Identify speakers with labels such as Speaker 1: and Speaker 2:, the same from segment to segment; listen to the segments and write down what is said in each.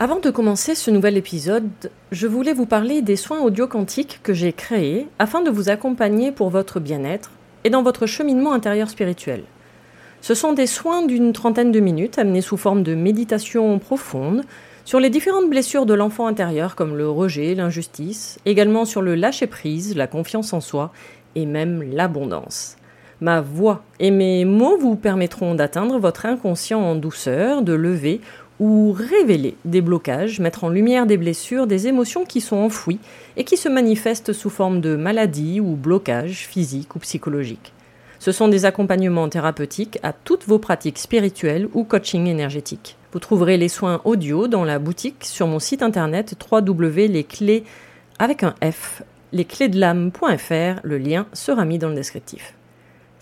Speaker 1: Avant de commencer ce nouvel épisode, je voulais vous parler des soins audio quantiques que j'ai créés afin de vous accompagner pour votre bien-être et dans votre cheminement intérieur spirituel. Ce sont des soins d'une trentaine de minutes amenés sous forme de méditation profonde sur les différentes blessures de l'enfant intérieur comme le rejet, l'injustice, également sur le lâcher-prise, la confiance en soi et même l'abondance. Ma voix et mes mots vous permettront d'atteindre votre inconscient en douceur, de lever ou révéler des blocages, mettre en lumière des blessures, des émotions qui sont enfouies et qui se manifestent sous forme de maladies ou blocages physiques ou psychologiques. Ce sont des accompagnements thérapeutiques à toutes vos pratiques spirituelles ou coaching énergétique. Vous trouverez les soins audio dans la boutique sur mon site internet www.lesclés avec un F, lesclésdelame.fr, le lien sera mis dans le descriptif.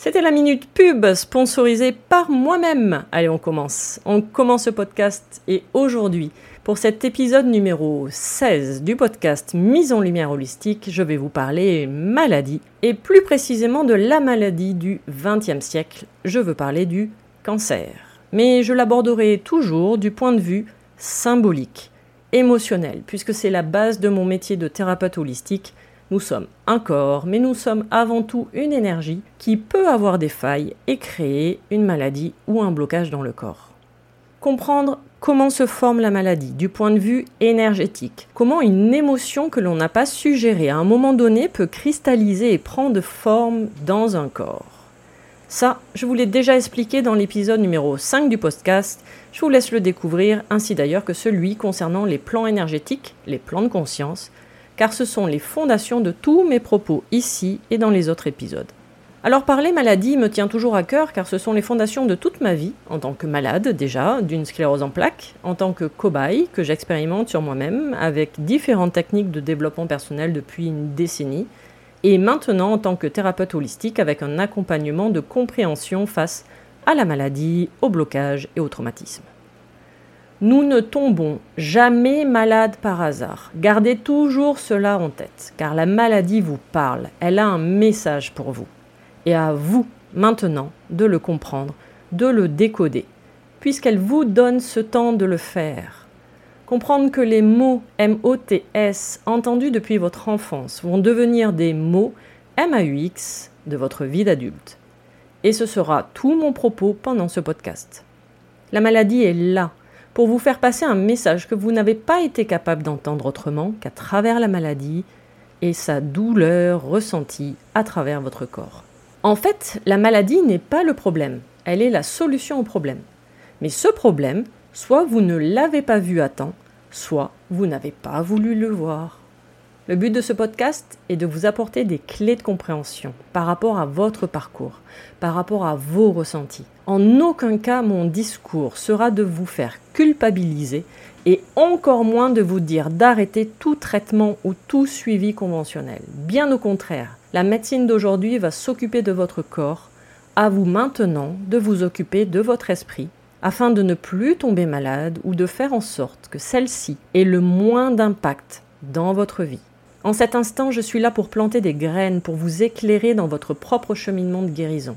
Speaker 1: C'était la minute pub sponsorisée par moi-même. Allez, on commence. On commence ce podcast et aujourd'hui, pour cet épisode numéro 16 du podcast Mise en lumière holistique, je vais vous parler maladie et plus précisément de la maladie du XXe siècle. Je veux parler du cancer. Mais je l'aborderai toujours du point de vue symbolique, émotionnel, puisque c'est la base de mon métier de thérapeute holistique nous sommes un corps, mais nous sommes avant tout une énergie qui peut avoir des failles et créer une maladie ou un blocage dans le corps. Comprendre comment se forme la maladie du point de vue énergétique, comment une émotion que l'on n'a pas su gérer à un moment donné peut cristalliser et prendre forme dans un corps. Ça, je vous l'ai déjà expliqué dans l'épisode numéro 5 du podcast, je vous laisse le découvrir, ainsi d'ailleurs que celui concernant les plans énergétiques, les plans de conscience, car ce sont les fondations de tous mes propos ici et dans les autres épisodes. Alors parler maladie me tient toujours à cœur car ce sont les fondations de toute ma vie, en tant que malade déjà, d'une sclérose en plaques, en tant que cobaye que j'expérimente sur moi-même avec différentes techniques de développement personnel depuis une décennie, et maintenant en tant que thérapeute holistique avec un accompagnement de compréhension face à la maladie, au blocage et au traumatisme. Nous ne tombons jamais malades par hasard. Gardez toujours cela en tête, car la maladie vous parle, elle a un message pour vous. Et à vous, maintenant, de le comprendre, de le décoder, puisqu'elle vous donne ce temps de le faire. Comprendre que les mots M-O-T-S entendus depuis votre enfance vont devenir des mots M-A-U-X de votre vie d'adulte. Et ce sera tout mon propos pendant ce podcast. La maladie est là, pour vous faire passer un message que vous n'avez pas été capable d'entendre autrement qu'à travers la maladie et sa douleur ressentie à travers votre corps. En fait, la maladie n'est pas le problème, elle est la solution au problème. Mais ce problème, soit vous ne l'avez pas vu à temps, soit vous n'avez pas voulu le voir. Le but de ce podcast est de vous apporter des clés de compréhension par rapport à votre parcours, par rapport à vos ressentis. En aucun cas mon discours sera de vous faire culpabiliser et encore moins de vous dire d'arrêter tout traitement ou tout suivi conventionnel. Bien au contraire, la médecine d'aujourd'hui va s'occuper de votre corps, à vous maintenant de vous occuper de votre esprit afin de ne plus tomber malade ou de faire en sorte que celle-ci ait le moins d'impact dans votre vie. En cet instant, je suis là pour planter des graines, pour vous éclairer dans votre propre cheminement de guérison,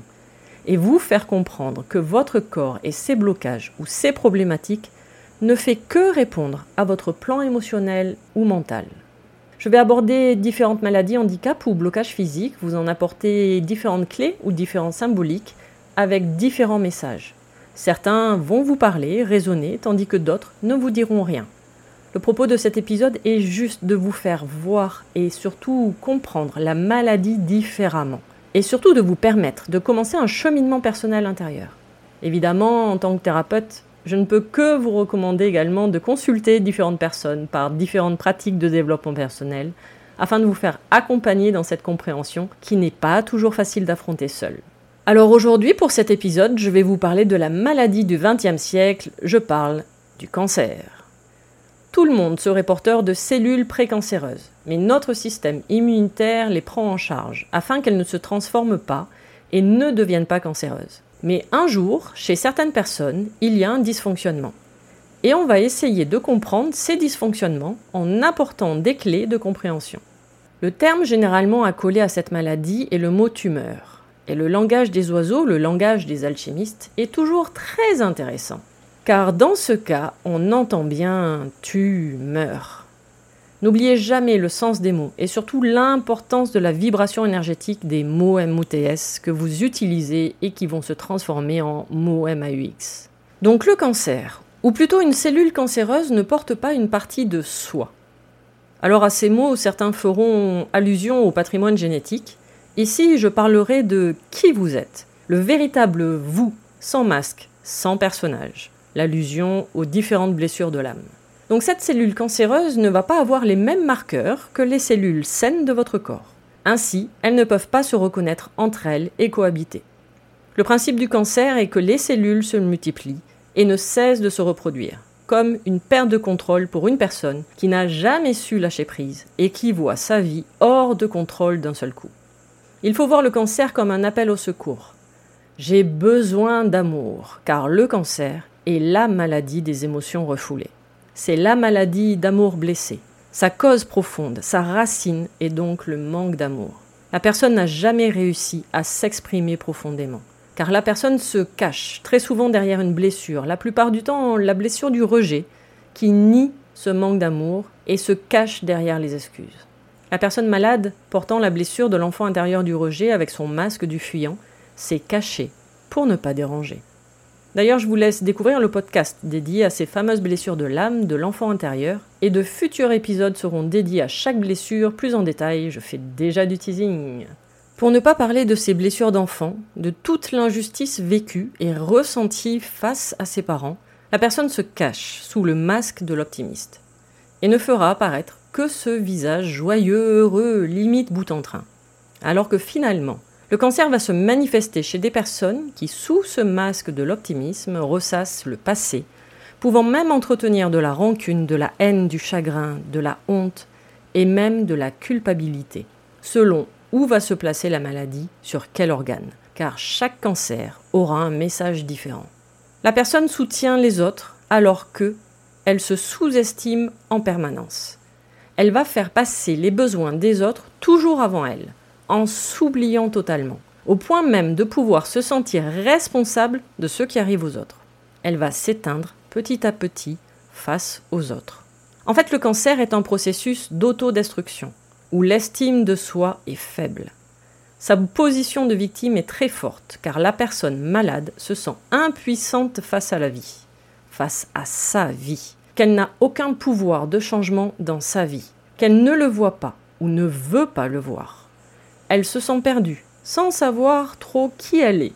Speaker 1: et vous faire comprendre que votre corps et ses blocages ou ses problématiques ne fait que répondre à votre plan émotionnel ou mental. Je vais aborder différentes maladies, handicaps ou blocages physiques, vous en apporter différentes clés ou différents symboliques avec différents messages. Certains vont vous parler, raisonner, tandis que d'autres ne vous diront rien. Le propos de cet épisode est juste de vous faire voir et surtout comprendre la maladie différemment. Et surtout de vous permettre de commencer un cheminement personnel intérieur. Évidemment, en tant que thérapeute, je ne peux que vous recommander également de consulter différentes personnes par différentes pratiques de développement personnel afin de vous faire accompagner dans cette compréhension qui n'est pas toujours facile d'affronter seul. Alors aujourd'hui, pour cet épisode, je vais vous parler de la maladie du XXe siècle, je parle du cancer. Tout le monde serait porteur de cellules précancéreuses, mais notre système immunitaire les prend en charge afin qu'elles ne se transforment pas et ne deviennent pas cancéreuses. Mais un jour, chez certaines personnes, il y a un dysfonctionnement. Et on va essayer de comprendre ces dysfonctionnements en apportant des clés de compréhension. Le terme généralement accolé à cette maladie est le mot tumeur. Et le langage des oiseaux, le langage des alchimistes, est toujours très intéressant. Car dans ce cas, on entend bien tu meurs. N'oubliez jamais le sens des mots et surtout l'importance de la vibration énergétique des mots MOTS que vous utilisez et qui vont se transformer en mots MAUX. Donc le cancer, ou plutôt une cellule cancéreuse, ne porte pas une partie de soi. Alors à ces mots, certains feront allusion au patrimoine génétique. Ici, je parlerai de qui vous êtes, le véritable vous, sans masque, sans personnage l'allusion aux différentes blessures de l'âme. Donc cette cellule cancéreuse ne va pas avoir les mêmes marqueurs que les cellules saines de votre corps. Ainsi, elles ne peuvent pas se reconnaître entre elles et cohabiter. Le principe du cancer est que les cellules se multiplient et ne cessent de se reproduire, comme une perte de contrôle pour une personne qui n'a jamais su lâcher prise et qui voit sa vie hors de contrôle d'un seul coup. Il faut voir le cancer comme un appel au secours. J'ai besoin d'amour, car le cancer est la maladie des émotions refoulées. C'est la maladie d'amour blessé. Sa cause profonde, sa racine est donc le manque d'amour. La personne n'a jamais réussi à s'exprimer profondément. Car la personne se cache très souvent derrière une blessure, la plupart du temps la blessure du rejet, qui nie ce manque d'amour et se cache derrière les excuses. La personne malade, portant la blessure de l'enfant intérieur du rejet avec son masque du fuyant, s'est cachée pour ne pas déranger. D'ailleurs, je vous laisse découvrir le podcast dédié à ces fameuses blessures de l'âme, de l'enfant intérieur, et de futurs épisodes seront dédiés à chaque blessure plus en détail, je fais déjà du teasing. Pour ne pas parler de ces blessures d'enfant, de toute l'injustice vécue et ressentie face à ses parents, la personne se cache sous le masque de l'optimiste, et ne fera apparaître que ce visage joyeux, heureux, limite bout en train. Alors que finalement, le cancer va se manifester chez des personnes qui, sous ce masque de l'optimisme, ressassent le passé, pouvant même entretenir de la rancune, de la haine, du chagrin, de la honte et même de la culpabilité, selon où va se placer la maladie, sur quel organe, car chaque cancer aura un message différent. La personne soutient les autres alors que elle se sous-estime en permanence. Elle va faire passer les besoins des autres toujours avant elle en s'oubliant totalement, au point même de pouvoir se sentir responsable de ce qui arrive aux autres. Elle va s'éteindre petit à petit face aux autres. En fait, le cancer est un processus d'autodestruction, où l'estime de soi est faible. Sa position de victime est très forte, car la personne malade se sent impuissante face à la vie, face à sa vie, qu'elle n'a aucun pouvoir de changement dans sa vie, qu'elle ne le voit pas ou ne veut pas le voir. Elle se sent perdue, sans savoir trop qui elle est.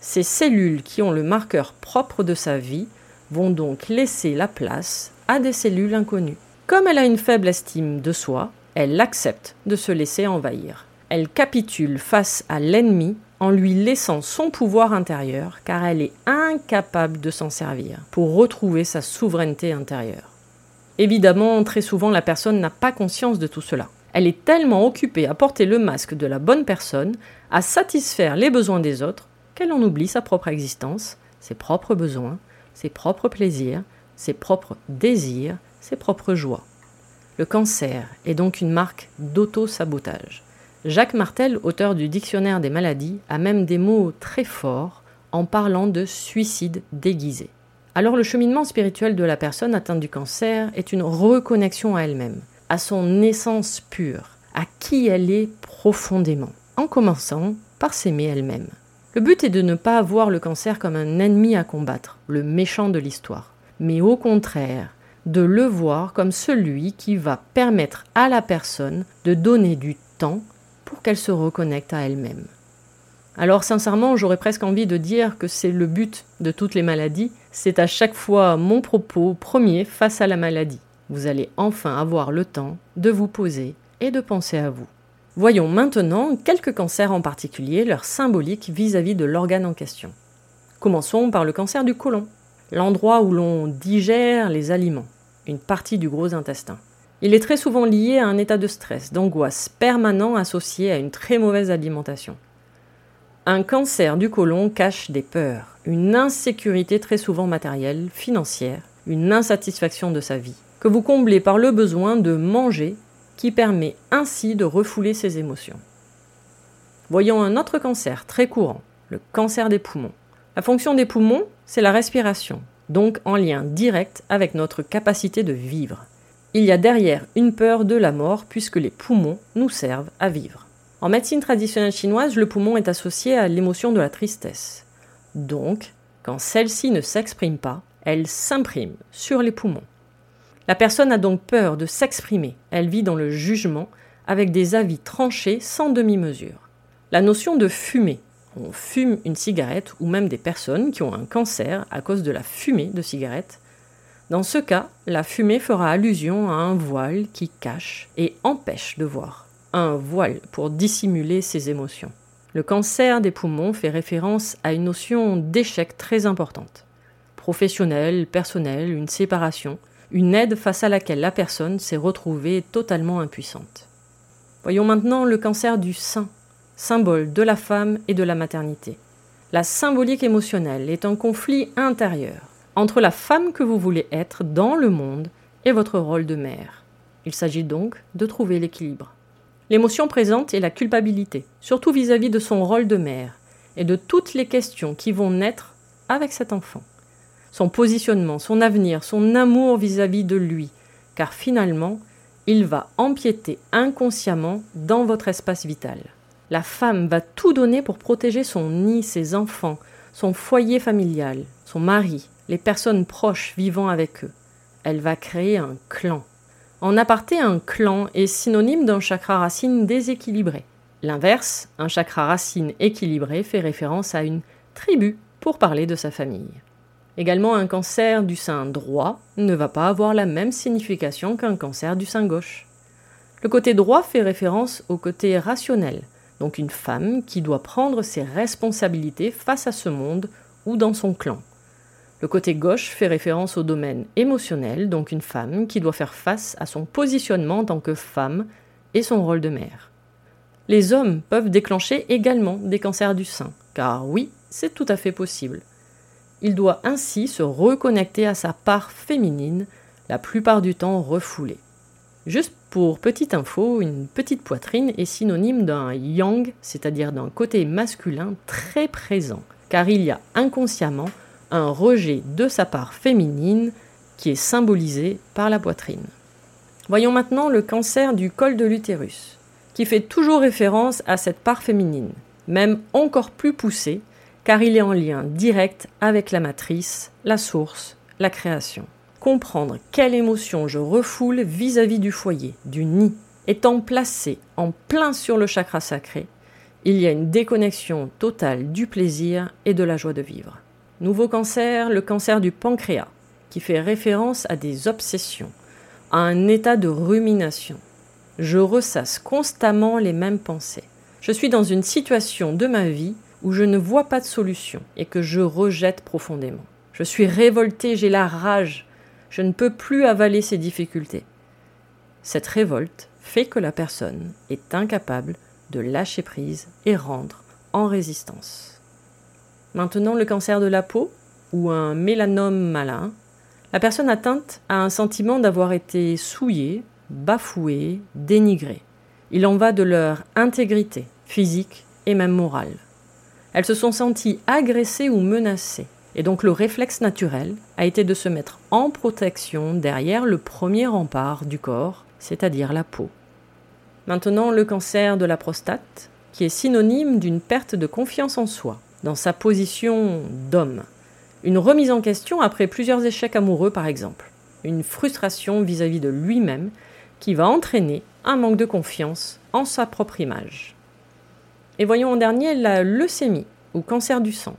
Speaker 1: Ces cellules qui ont le marqueur propre de sa vie vont donc laisser la place à des cellules inconnues. Comme elle a une faible estime de soi, elle accepte de se laisser envahir. Elle capitule face à l'ennemi en lui laissant son pouvoir intérieur car elle est incapable de s'en servir pour retrouver sa souveraineté intérieure. Évidemment, très souvent, la personne n'a pas conscience de tout cela. Elle est tellement occupée à porter le masque de la bonne personne, à satisfaire les besoins des autres, qu'elle en oublie sa propre existence, ses propres besoins, ses propres plaisirs, ses propres désirs, ses propres joies. Le cancer est donc une marque d'auto-sabotage. Jacques Martel, auteur du Dictionnaire des maladies, a même des mots très forts en parlant de suicide déguisé. Alors le cheminement spirituel de la personne atteinte du cancer est une reconnexion à elle-même, à son essence pure, à qui elle est profondément, en commençant par s'aimer elle-même. Le but est de ne pas voir le cancer comme un ennemi à combattre, le méchant de l'histoire, mais au contraire, de le voir comme celui qui va permettre à la personne de donner du temps pour qu'elle se reconnecte à elle-même. Alors sincèrement, j'aurais presque envie de dire que c'est le but de toutes les maladies, c'est à chaque fois mon propos premier face à la maladie. Vous allez enfin avoir le temps de vous poser et de penser à vous. Voyons maintenant quelques cancers en particulier, leur symbolique vis-à-vis de l'organe en question. Commençons par le cancer du côlon, l'endroit où l'on digère les aliments, une partie du gros intestin. Il est très souvent lié à un état de stress, d'angoisse permanent associé à une très mauvaise alimentation. Un cancer du côlon cache des peurs, une insécurité très souvent matérielle, financière, une insatisfaction de sa vie, que vous comblez par le besoin de manger qui permet ainsi de refouler ses émotions. Voyons un autre cancer très courant, le cancer des poumons. La fonction des poumons, c'est la respiration, donc en lien direct avec notre capacité de vivre. Il y a derrière une peur de la mort puisque les poumons nous servent à vivre. En médecine traditionnelle chinoise, le poumon est associé à l'émotion de la tristesse. Donc, quand celle-ci ne s'exprime pas, elle s'imprime sur les poumons. La personne a donc peur de s'exprimer, elle vit dans le jugement avec des avis tranchés sans demi-mesure. La notion de fumer, on fume une cigarette ou même des personnes qui ont un cancer à cause de la fumée de cigarette. Dans ce cas, la fumée fera allusion à un voile qui cache et empêche de voir. Un voile pour dissimuler ses émotions. Le cancer des poumons fait référence à une notion d'échec très importante. Professionnel, personnel, une séparation, une aide face à laquelle la personne s'est retrouvée totalement impuissante. Voyons maintenant le cancer du sein, symbole de la femme et de la maternité. La symbolique émotionnelle est un conflit intérieur entre la femme que vous voulez être dans le monde et votre rôle de mère. Il s'agit donc de trouver l'équilibre. L'émotion présente est la culpabilité, surtout vis-à-vis -vis de son rôle de mère et de toutes les questions qui vont naître avec cet enfant son positionnement, son avenir, son amour vis-à-vis de lui, car finalement, il va empiéter inconsciemment dans votre espace vital. La femme va tout donner pour protéger son nid, ses enfants, son foyer familial, son mari, les personnes proches vivant avec eux. Elle va créer un clan. En aparté, un clan est synonyme d'un chakra racine déséquilibré. L'inverse, un chakra racine équilibré fait référence à une tribu pour parler de sa famille. Également, un cancer du sein droit ne va pas avoir la même signification qu'un cancer du sein gauche. Le côté droit fait référence au côté rationnel, donc une femme qui doit prendre ses responsabilités face à ce monde ou dans son clan. Le côté gauche fait référence au domaine émotionnel, donc une femme qui doit faire face à son positionnement en tant que femme et son rôle de mère. Les hommes peuvent déclencher également des cancers du sein, car oui, c'est tout à fait possible. Il doit ainsi se reconnecter à sa part féminine, la plupart du temps refoulée. Juste pour petite info, une petite poitrine est synonyme d'un yang, c'est-à-dire d'un côté masculin très présent, car il y a inconsciemment un rejet de sa part féminine qui est symbolisé par la poitrine. Voyons maintenant le cancer du col de l'utérus, qui fait toujours référence à cette part féminine, même encore plus poussée, car il est en lien direct avec la matrice, la source, la création. Comprendre quelle émotion je refoule vis-à-vis du foyer, du nid, étant placé en plein sur le chakra sacré, il y a une déconnexion totale du plaisir et de la joie de vivre. Nouveau cancer, le cancer du pancréas. qui fait référence à des obsessions, à un état de rumination. Je ressasse constamment les mêmes pensées. Je suis dans une situation de ma vie où je ne vois pas de solution et que je rejette profondément. Je suis révolté, j'ai la rage, je ne peux plus avaler ces difficultés. Cette révolte fait que la personne est incapable de lâcher prise et rendre en résistance. Maintenant, le cancer de la peau ou un mélanome malin, la personne atteinte a un sentiment d'avoir été souillée, bafouée, dénigrée. Il en va de leur intégrité physique et même morale. Elles se sont senties agressées ou menacées. Et donc le réflexe naturel a été de se mettre en protection derrière le premier rempart du corps, c'est-à-dire la peau. Maintenant, le cancer de la prostate, qui est synonyme d'une perte de confiance en soi, dans sa position d'homme. Une remise en question après plusieurs échecs amoureux, par exemple. Une frustration vis-à-vis de lui-même qui va entraîner un manque de confiance en sa propre image. Et voyons en dernier la leucémie, ou cancer du sang.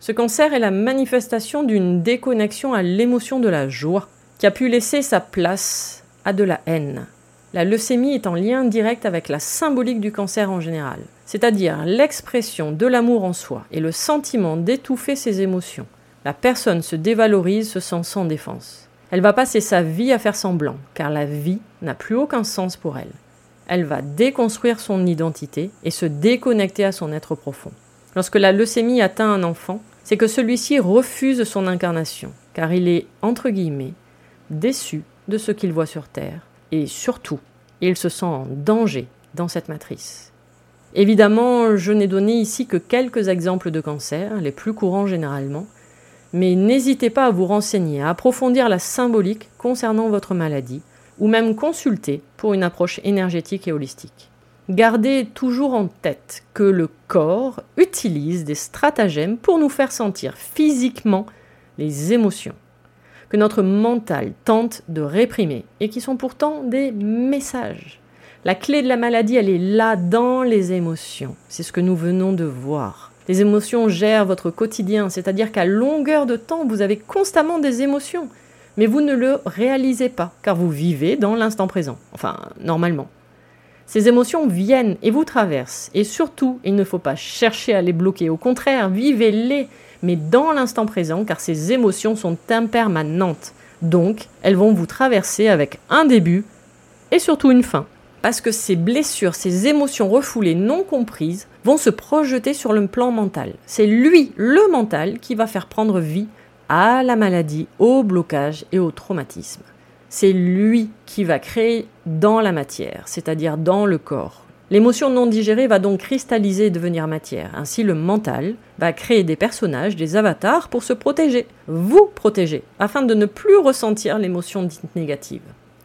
Speaker 1: Ce cancer est la manifestation d'une déconnexion à l'émotion de la joie, qui a pu laisser sa place à de la haine. La leucémie est en lien direct avec la symbolique du cancer en général, c'est-à-dire l'expression de l'amour en soi et le sentiment d'étouffer ses émotions. La personne se dévalorise, se sent sans défense. Elle va passer sa vie à faire semblant, car la vie n'a plus aucun sens pour elle. Elle va déconstruire son identité et se déconnecter à son être profond. Lorsque la leucémie atteint un enfant, c'est que celui-ci refuse son incarnation, car il est, entre guillemets, déçu de ce qu'il voit sur Terre, et surtout, il se sent en danger dans cette matrice. Évidemment, je n'ai donné ici que quelques exemples de cancers, les plus courants généralement, mais n'hésitez pas à vous renseigner, à approfondir la symbolique concernant votre maladie, ou même consulter pour une approche énergétique et holistique. Gardez toujours en tête que le corps utilise des stratagèmes pour nous faire sentir physiquement les émotions que notre mental tente de réprimer et qui sont pourtant des messages. La clé de la maladie, elle est là dans les émotions. C'est ce que nous venons de voir. Les émotions gèrent votre quotidien, c'est-à-dire qu'à longueur de temps, vous avez constamment des émotions, mais vous ne le réalisez pas, car vous vivez dans l'instant présent, enfin normalement. Ces émotions viennent et vous traversent. Et surtout, il ne faut pas chercher à les bloquer. Au contraire, vivez-les, mais dans l'instant présent, car ces émotions sont impermanentes. Donc, elles vont vous traverser avec un début et surtout une fin. Parce que ces blessures, ces émotions refoulées non comprises vont se projeter sur le plan mental. C'est lui, le mental, qui va faire prendre vie à la maladie, au blocage et au traumatisme c'est lui qui va créer dans la matière, c'est-à-dire dans le corps. L'émotion non digérée va donc cristalliser et devenir matière. Ainsi, le mental va créer des personnages, des avatars pour se protéger, vous protéger, afin de ne plus ressentir l'émotion dite négative.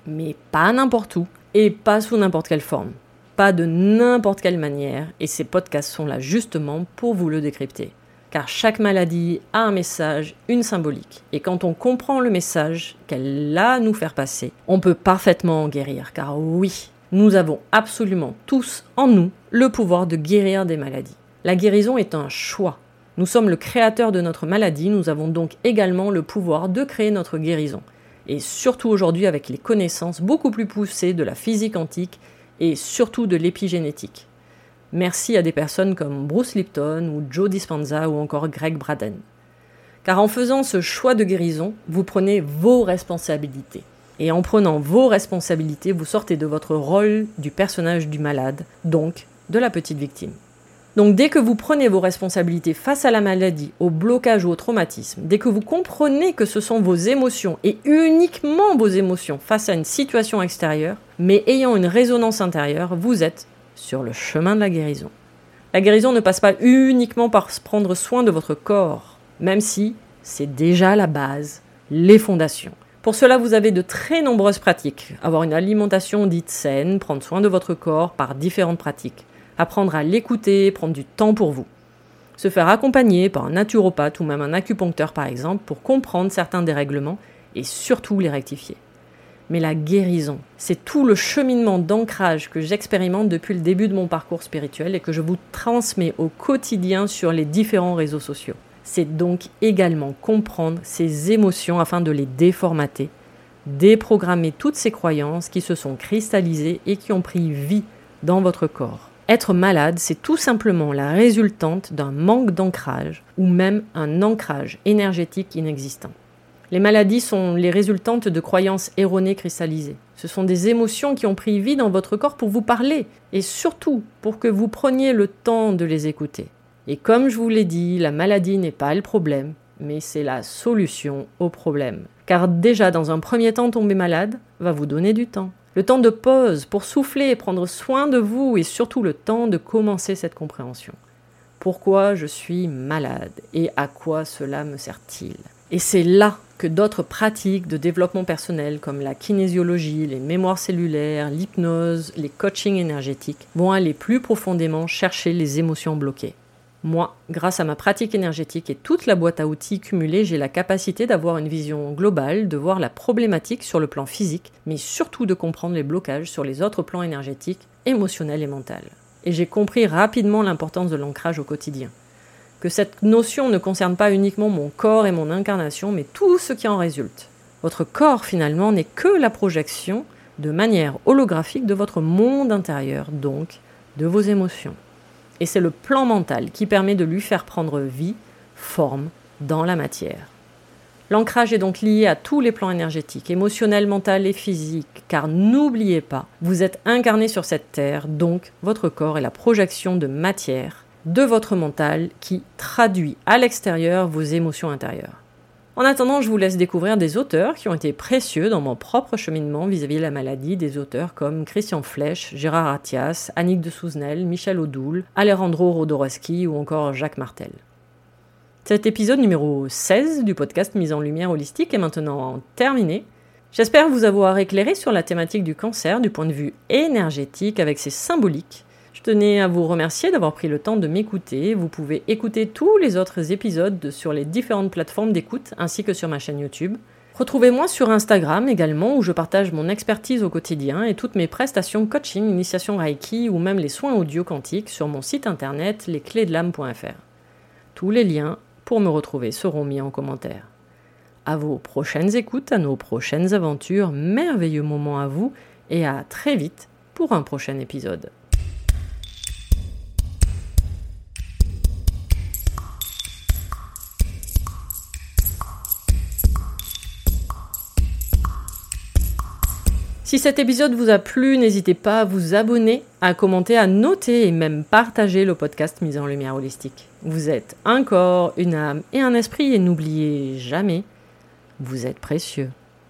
Speaker 1: Mais pas n'importe où et pas sous n'importe quelle forme. Pas de n'importe quelle manière, et ces podcasts sont là justement pour vous le décrypter car chaque maladie a un message, une symbolique. Et quand on comprend le message qu'elle a à nous faire passer, on peut parfaitement en guérir, car oui, nous avons absolument tous en nous le pouvoir de guérir des maladies. La guérison est un choix. Nous sommes le créateur de notre maladie, nous avons donc également le pouvoir de créer notre guérison. Et surtout aujourd'hui avec les connaissances beaucoup plus poussées de la physique antique et surtout de l'épigénétique. Merci à des personnes comme Bruce Lipton ou Joe Dispenza ou encore Greg Braden. Car en faisant ce choix de guérison, vous prenez vos responsabilités. Et en prenant vos responsabilités, vous sortez de votre rôle du personnage du malade, donc de la petite victime. Donc dès que vous prenez vos responsabilités face à la maladie, au blocage ou au traumatisme, dès que vous comprenez que ce sont vos émotions et uniquement vos émotions face à une situation extérieure, mais ayant une résonance intérieure, vous êtes sur le chemin de la guérison. La guérison ne passe pas uniquement par prendre soin de votre corps, même si c'est déjà la base, les fondations. Pour cela, vous avez de très nombreuses pratiques. Avoir une alimentation dite saine, prendre soin de votre corps par différentes pratiques. Apprendre à l'écouter, prendre du temps pour vous. Se faire accompagner par un naturopathe ou même un acupuncteur par exemple pour comprendre certains dérèglements et surtout les rectifier mais la guérison. C'est tout le cheminement d'ancrage que j'expérimente depuis le début de mon parcours spirituel et que je vous transmets au quotidien sur les différents réseaux sociaux. C'est donc également comprendre ces émotions afin de les déformater, déprogrammer toutes ces croyances qui se sont cristallisées et qui ont pris vie dans votre corps. Être malade, c'est tout simplement la résultante d'un manque d'ancrage ou même un ancrage énergétique inexistant. Les maladies sont les résultantes de croyances erronées cristallisées. Ce sont des émotions qui ont pris vie dans votre corps pour vous parler et surtout pour que vous preniez le temps de les écouter. Et comme je vous l'ai dit, la maladie n'est pas le problème, mais c'est la solution au problème. Car déjà dans un premier temps, tomber malade va vous donner du temps le temps de pause pour souffler, prendre soin de vous et surtout le temps de commencer cette compréhension. Pourquoi je suis malade et à quoi cela me sert-il? Et c'est là que d'autres pratiques de développement personnel comme la kinésiologie, les mémoires cellulaires, l'hypnose, les coachings énergétiques vont aller plus profondément chercher les émotions bloquées. Moi, grâce à ma pratique énergétique et toute la boîte à outils cumulée, j'ai la capacité d'avoir une vision globale, de voir la problématique sur le plan physique, mais surtout de comprendre les blocages sur les autres plans énergétiques, émotionnels et mentaux. Et j'ai compris rapidement l'importance de l'ancrage au quotidien. Que cette notion ne concerne pas uniquement mon corps et mon incarnation, mais tout ce qui en résulte. Votre corps, finalement, n'est que la projection, de manière holographique, de votre monde intérieur, donc de vos émotions. Et c'est le plan mental qui permet de lui faire prendre vie, forme, dans la matière. L'ancrage est donc lié à tous les plans énergétiques, émotionnels, mental et physiques, car n'oubliez pas, vous êtes incarné sur cette terre, donc votre corps est la projection de matière de votre mental qui traduit à l'extérieur vos émotions intérieures. En attendant, je vous laisse découvrir des auteurs qui ont été précieux dans mon propre cheminement vis-à-vis de la maladie, des auteurs comme Christian Flech, Gérard Attias, Annick de Souzenel, Michel Odoul, Alejandro Rodorowski ou encore Jacques Martel. Cet épisode numéro 16 du podcast Mise en Lumière Holistique est maintenant terminé. J'espère vous avoir éclairé sur la thématique du cancer du point de vue énergétique avec ses symboliques tenais à vous remercier d'avoir pris le temps de m'écouter. Vous pouvez écouter tous les autres épisodes sur les différentes plateformes d'écoute ainsi que sur ma chaîne YouTube. Retrouvez-moi sur Instagram également où je partage mon expertise au quotidien et toutes mes prestations coaching, initiation Reiki ou même les soins audio quantiques sur mon site internet lesclésdelame.fr. Tous les liens pour me retrouver seront mis en commentaire. À vos prochaines écoutes, à nos prochaines aventures, merveilleux moments à vous et à très vite pour un prochain épisode. Si cet épisode vous a plu, n'hésitez pas à vous abonner, à commenter, à noter et même partager le podcast Mise en Lumière Holistique. Vous êtes un corps, une âme et un esprit et n'oubliez jamais, vous êtes précieux.